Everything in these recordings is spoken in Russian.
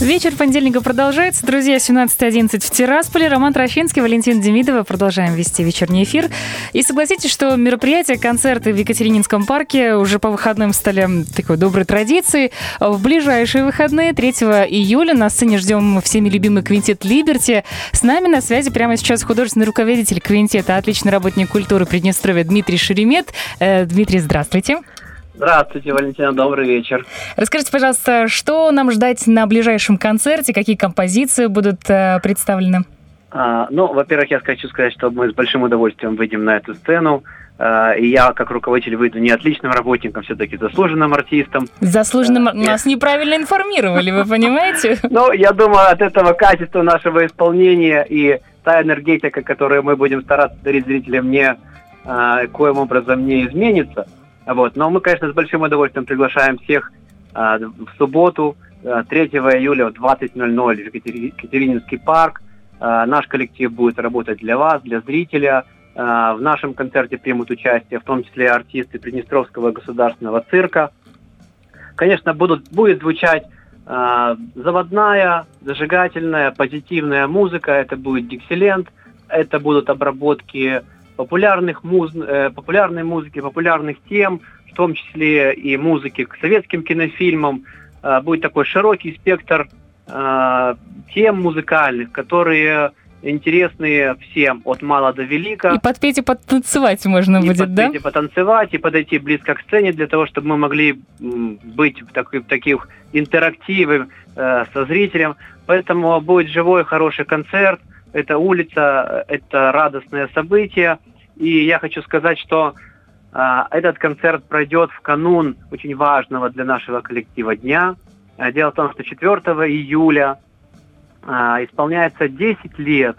Вечер понедельника продолжается. Друзья, 17.11 в Тирасполе. Роман Трощинский, Валентин Демидова. Продолжаем вести вечерний эфир. И согласитесь, что мероприятия, концерты в Екатерининском парке уже по выходным стали такой доброй традицией. В ближайшие выходные, 3 июля, на сцене ждем всеми любимый квинтет «Либерти». С нами на связи прямо сейчас художественный руководитель квинтета, отличный работник культуры Приднестровья Дмитрий Шеремет. Э, Дмитрий, здравствуйте. Здравствуйте, Валентина, добрый вечер. Расскажите, пожалуйста, что нам ждать на ближайшем концерте, какие композиции будут э, представлены? А, ну, во-первых, я хочу сказать, что мы с большим удовольствием выйдем на эту сцену. А, и я, как руководитель, выйду не отличным работником, все-таки заслуженным артистом. Заслуженным? А, Нас неправильно информировали, вы понимаете? Ну, я думаю, от этого качества нашего исполнения и та энергетика, которую мы будем стараться дарить зрителям, не а, коим образом не изменится. Вот. Но мы, конечно, с большим удовольствием приглашаем всех а, в субботу, 3 а, июля в 20.00 в Екатерининский парк. А, наш коллектив будет работать для вас, для зрителя. А, в нашем концерте примут участие в том числе артисты Приднестровского государственного цирка. Конечно, будут, будет звучать а, заводная, зажигательная, позитивная музыка. Это будет диксилент, это будут обработки популярных муз... э, популярной музыки, популярных тем, в том числе и музыки к советским кинофильмам. Э, будет такой широкий спектр э, тем музыкальных, которые интересные всем от мала до велика. И подпеть и потанцевать можно и будет, да? И потанцевать, и подойти близко к сцене для того, чтобы мы могли быть в, таких, таких интерактиве э, со зрителем. Поэтому будет живой, хороший концерт. Это улица, это радостное событие. И я хочу сказать, что э, этот концерт пройдет в канун очень важного для нашего коллектива дня. Дело в том, что 4 июля э, исполняется 10 лет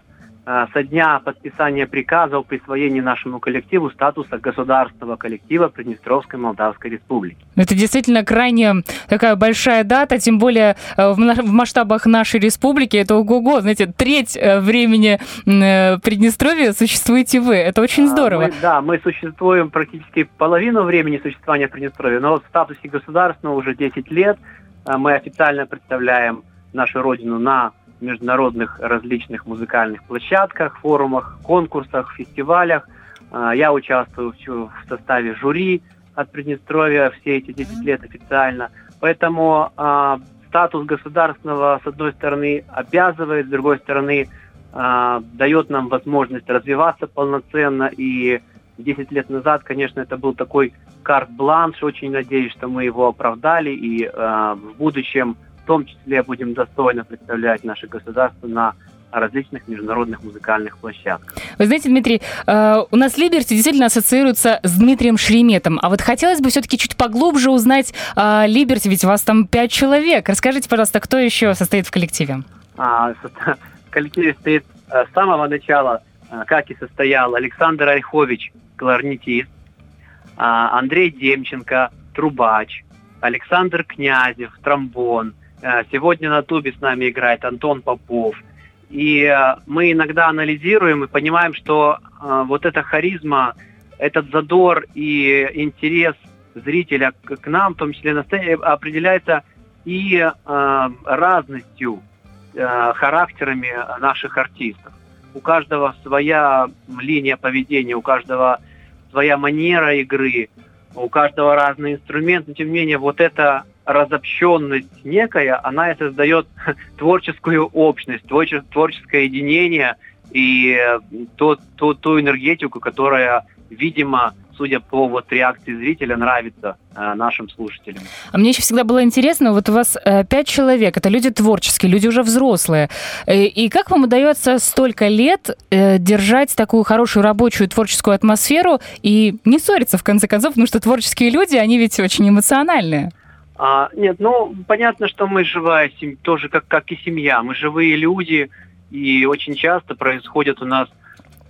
со дня подписания приказа о присвоении нашему коллективу статуса государственного коллектива Приднестровской Молдавской Республики. Это действительно крайне такая большая дата, тем более э, в масштабах нашей республики. Это ого-го, знаете, треть э, времени Приднестровья существуете вы. Это очень а, здорово. Мы, да, мы существуем практически половину времени существования Приднестровья, но в статусе государственного уже 10 лет. Мы официально представляем нашу родину на международных различных музыкальных площадках, форумах, конкурсах, фестивалях. А, я участвую в составе жюри от Приднестровья все эти 10 лет официально. Поэтому э, статус государственного, с одной стороны, обязывает, с другой стороны, э, дает нам возможность развиваться полноценно. И 10 лет назад, конечно, это был такой карт-бланш. Очень надеюсь, что мы его оправдали. И в будущем том числе будем достойно представлять наше государство на различных международных музыкальных площадках. Вы знаете, Дмитрий, э, у нас Либерти действительно ассоциируется с Дмитрием Шереметом, а вот хотелось бы все-таки чуть поглубже узнать о Либерти, ведь у вас там пять человек. Расскажите, пожалуйста, кто еще состоит в коллективе? А, в коллективе стоит э, с самого начала, э, как и состоял, Александр Ольхович, кларнетист, а, Андрей Демченко, трубач, Александр Князев, тромбон, Э, сегодня на тубе с нами играет Антон Попов. И э, мы иногда анализируем и понимаем, что э, вот эта харизма, этот задор и интерес зрителя к нам, в том числе на сцене, определяется и разностью, характерами наших артистов. У каждого своя линия поведения, у каждого своя манера игры, у каждого разный инструмент, но тем не менее вот эта разобщенность некая, она и создает творческую общность, творческое единение и э, ту, ту, ту энергетику, которая, видимо, судя по вот реакции зрителя, нравится э, нашим слушателям. А мне еще всегда было интересно, вот у вас э, пять человек, это люди творческие, люди уже взрослые. Э, и как вам удается столько лет э, держать такую хорошую рабочую творческую атмосферу и не ссориться, в конце концов, потому что творческие люди, они ведь очень эмоциональные. А, нет, ну, понятно, что мы живая семья, тоже как, как и семья. Мы живые люди, и очень часто происходят у нас,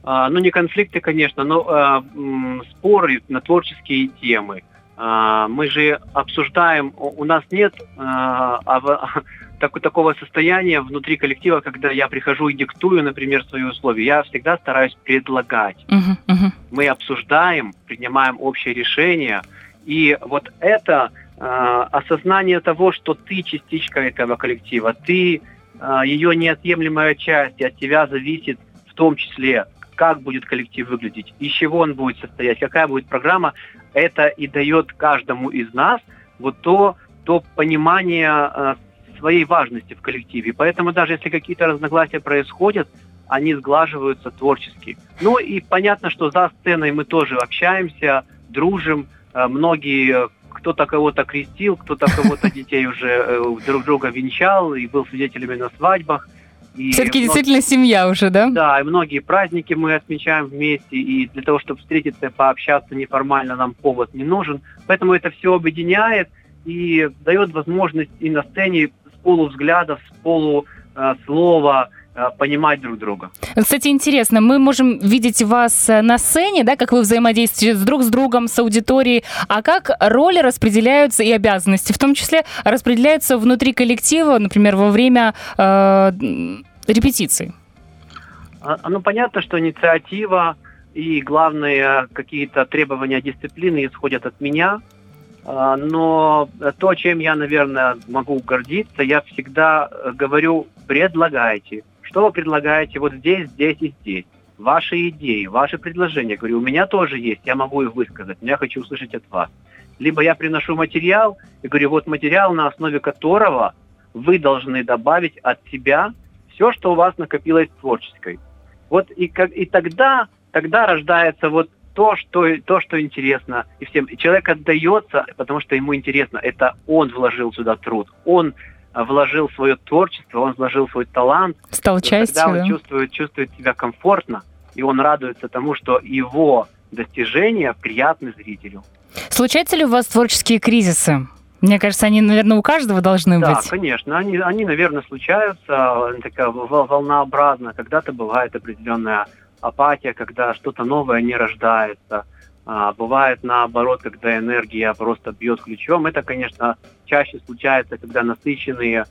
а, ну, не конфликты, конечно, но а, м, споры на творческие темы. А, мы же обсуждаем, у нас нет а, так, такого состояния внутри коллектива, когда я прихожу и диктую, например, свои условия. Я всегда стараюсь предлагать. Uh-huh, uh-huh. Мы обсуждаем, принимаем общее решение. И вот это осознание того, что ты частичка этого коллектива, ты э, ее неотъемлемая часть, и от тебя зависит в том числе, как будет коллектив выглядеть, из чего он будет состоять, какая будет программа, это и дает каждому из нас вот то, то понимание э, своей важности в коллективе. Поэтому даже если какие-то разногласия происходят, они сглаживаются творчески. Ну и понятно, что за сценой мы тоже общаемся, дружим. Э, многие, кто-то кого-то крестил, кто-то кого-то детей уже э, друг друга венчал и был свидетелями на свадьбах. Все-таки действительно семья уже, да? Да, и многие праздники мы отмечаем вместе, и для того, чтобы встретиться и пообщаться неформально, нам повод не нужен. Поэтому это все объединяет и дает возможность и на сцене полувзглядов, с полуслова э, понимать друг друга. Кстати, интересно, мы можем видеть вас э, на сцене, да, как вы взаимодействуете с друг с другом, с аудиторией, а как роли распределяются и обязанности, в том числе распределяются внутри коллектива, например, во время э, репетиций? А, ну, понятно, что инициатива и главные какие-то требования дисциплины исходят от меня – а, но то, чем я, наверное, могу гордиться, я всегда э, говорю, предлагайте. Что вы предлагаете вот здесь, здесь и здесь? Ваши идеи, ваши предложения. Говорю, у меня тоже есть, я могу их высказать, но я хочу услышать от вас. Либо я приношу материал и говорю, вот материал, на основе которого вы должны добавить от себя все, что у вас накопилось творческой. Вот и, как, и тогда, тогда рождается вот то, что, то, что интересно. И всем. И человек отдается, потому что ему интересно. Это он вложил сюда труд. Он вложил свое творчество, он вложил свой талант. Стал частью, Тогда он да? чувствует, чувствует себя комфортно, и он радуется тому, что его достижения приятны зрителю. Случаются ли у вас творческие кризисы? Мне кажется, они, наверное, у каждого должны да, быть. Да, конечно. Они, они, наверное, случаются такая волнообразно. Когда-то бывает определенная апатия, когда что-то новое не рождается. А, бывает наоборот, когда энергия просто бьет ключом. Это, конечно, чаще случается, когда насыщенные,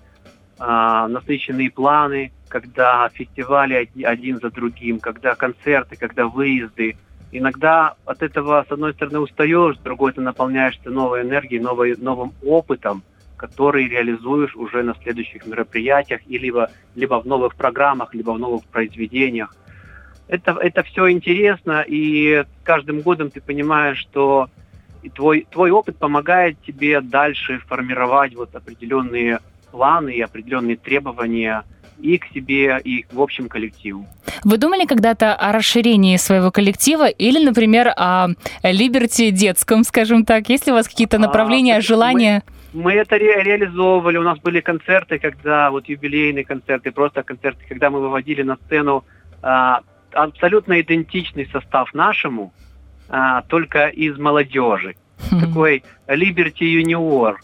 а, насыщенные планы, когда фестивали один за другим, когда концерты, когда выезды. Иногда от этого, с одной стороны, устаешь, с другой ты наполняешься новой энергией, новой, новым опытом, который реализуешь уже на следующих мероприятиях, и либо, либо в новых программах, либо в новых произведениях это, это все интересно, и каждым годом ты понимаешь, что твой, твой опыт помогает тебе дальше формировать вот определенные планы и определенные требования и к себе, и в общем коллективу. Вы думали когда-то о расширении своего коллектива или, например, о Либерти детском, скажем так? Есть ли у вас какие-то а, направления, а, желания? Мы, мы это ре реализовывали. У нас были концерты, когда вот юбилейные концерты, просто концерты, когда мы выводили на сцену а, абсолютно идентичный состав нашему, а, только из молодежи. Хм. Такой Liberty Junior.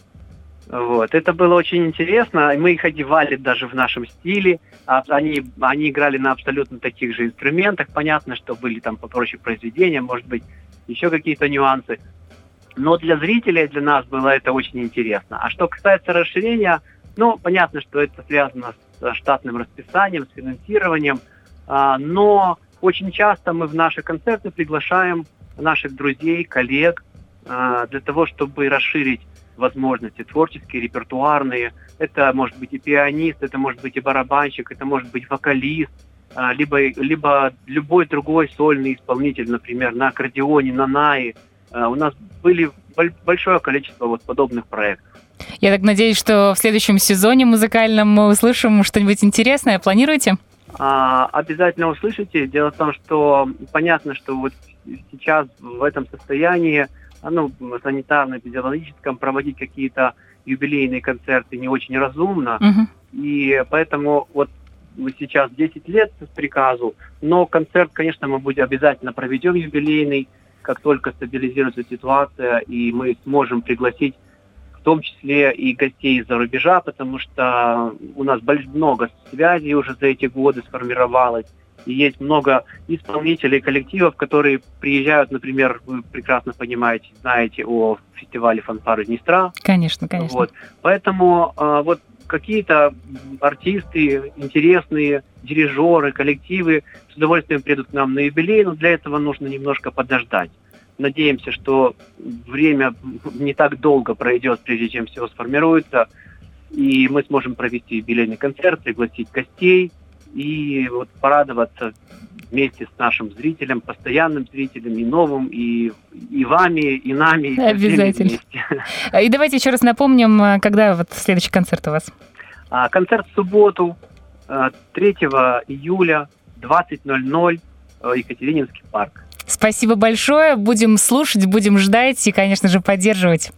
Вот. Это было очень интересно. Мы их одевали даже в нашем стиле. Они, они играли на абсолютно таких же инструментах. Понятно, что были там попроще произведения, может быть, еще какие-то нюансы. Но для зрителей, для нас было это очень интересно. А что касается расширения, ну, понятно, что это связано с штатным расписанием, с финансированием – но очень часто мы в наши концерты приглашаем наших друзей, коллег а, для того, чтобы расширить возможности творческие, репертуарные. Это может быть и пианист, это может быть и барабанщик, это может быть вокалист, а, либо, либо любой другой сольный исполнитель, например, на аккордеоне, на наи. У нас были большое количество вот подобных проектов. Я так надеюсь, что в следующем сезоне музыкальном мы услышим что-нибудь интересное. Планируете? А, обязательно услышите. Дело в том, что понятно, что вот сейчас в этом состоянии, ну, санитарно-эпидемиологическом, проводить какие-то юбилейные концерты не очень разумно. Uh-huh. И поэтому вот сейчас 10 лет с приказу, но концерт, конечно, мы будем обязательно проведем юбилейный, как только стабилизируется ситуация, и мы сможем пригласить том числе и гостей из-за рубежа, потому что у нас много связей уже за эти годы сформировалось, И есть много исполнителей, коллективов, которые приезжают, например, вы прекрасно понимаете, знаете о фестивале фанфары Днестра. Конечно, конечно. Вот. Поэтому э, вот какие-то артисты, интересные дирижеры, коллективы с удовольствием придут к нам на юбилей, но для этого нужно немножко подождать. Надеемся, что время не так долго пройдет, прежде чем все сформируется, и мы сможем провести юбилейный концерт, пригласить гостей и вот порадоваться вместе с нашим зрителем, постоянным зрителем, и новым, и, и вами, и нами. И Обязательно. И давайте еще раз напомним, э, когда вот следующий концерт у вас. А, концерт в субботу, 3 э, июля, 20.00, э, Екатерининский парк. Спасибо большое. Будем слушать, будем ждать и, конечно же, поддерживать.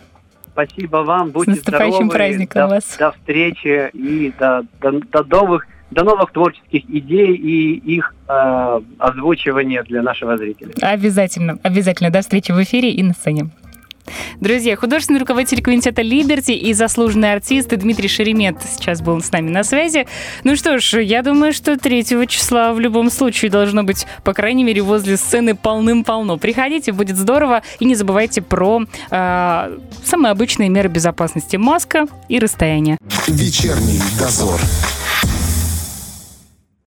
Спасибо вам. Будьте С наступающим здоровы. праздником до, вас. До встречи и до, до, до новых до новых творческих идей и их э, озвучивания для нашего зрителя. Обязательно, обязательно. До встречи в эфире и на сцене. Друзья, художественный руководитель квинтета «Либерти» и заслуженный артист Дмитрий Шеремет сейчас был с нами на связи. Ну что ж, я думаю, что 3 числа в любом случае должно быть, по крайней мере, возле сцены полным-полно. Приходите, будет здорово. И не забывайте про э, самые обычные меры безопасности. Маска и расстояние. Вечерний дозор.